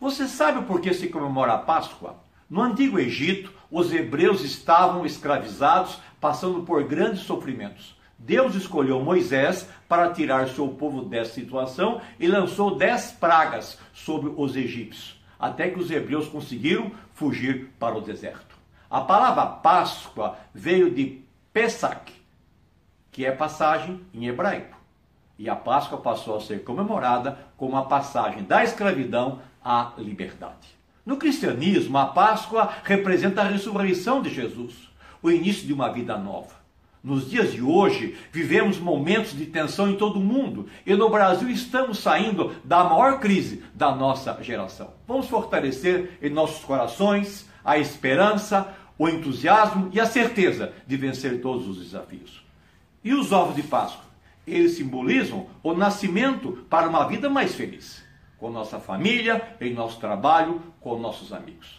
Você sabe por que se comemora a Páscoa? No antigo Egito, os hebreus estavam escravizados, passando por grandes sofrimentos. Deus escolheu Moisés para tirar seu povo dessa situação e lançou dez pragas sobre os egípcios, até que os hebreus conseguiram fugir para o deserto. A palavra Páscoa veio de Pesach, que é passagem em hebraico. E a Páscoa passou a ser comemorada como a passagem da escravidão à liberdade. No cristianismo, a Páscoa representa a ressurreição de Jesus, o início de uma vida nova. Nos dias de hoje, vivemos momentos de tensão em todo o mundo e no Brasil estamos saindo da maior crise da nossa geração. Vamos fortalecer em nossos corações a esperança, o entusiasmo e a certeza de vencer todos os desafios. E os ovos de Páscoa? Eles simbolizam o nascimento para uma vida mais feliz com nossa família, em nosso trabalho, com nossos amigos.